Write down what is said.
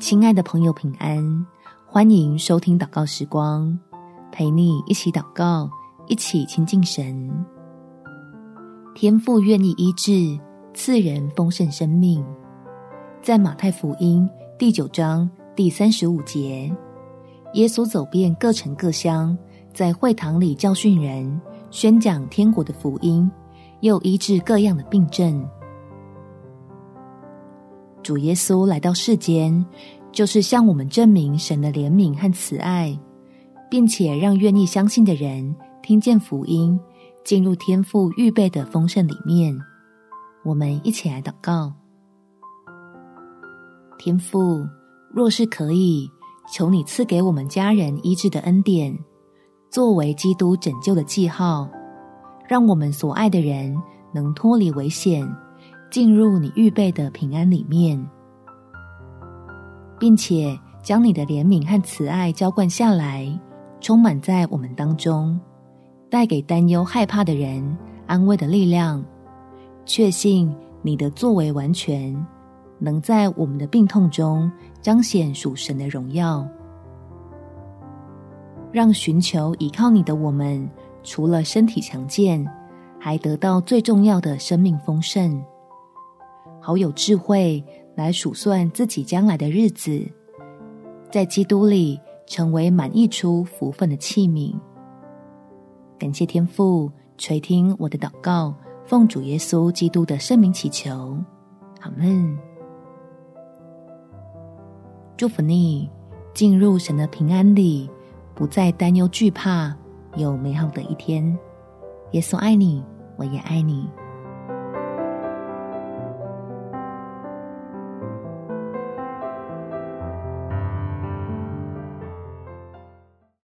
亲爱的朋友，平安！欢迎收听祷告时光，陪你一起祷告，一起亲近神。天父愿意医治，赐人丰盛生命。在马太福音第九章第三十五节，耶稣走遍各城各乡，在会堂里教训人，宣讲天国的福音，又医治各样的病症。主耶稣来到世间，就是向我们证明神的怜悯和慈爱，并且让愿意相信的人听见福音，进入天父预备的丰盛里面。我们一起来祷告：天父，若是可以，求你赐给我们家人医治的恩典，作为基督拯救的记号，让我们所爱的人能脱离危险。进入你预备的平安里面，并且将你的怜悯和慈爱浇灌下来，充满在我们当中，带给担忧害怕的人安慰的力量。确信你的作为完全，能在我们的病痛中彰显属神的荣耀，让寻求依靠你的我们，除了身体强健，还得到最重要的生命丰盛。好有智慧来数算自己将来的日子，在基督里成为满溢出福分的器皿。感谢天父垂听我的祷告，奉主耶稣基督的圣名祈求，阿门。祝福你进入神的平安里，不再担忧惧怕，有美好的一天。耶稣爱你，我也爱你。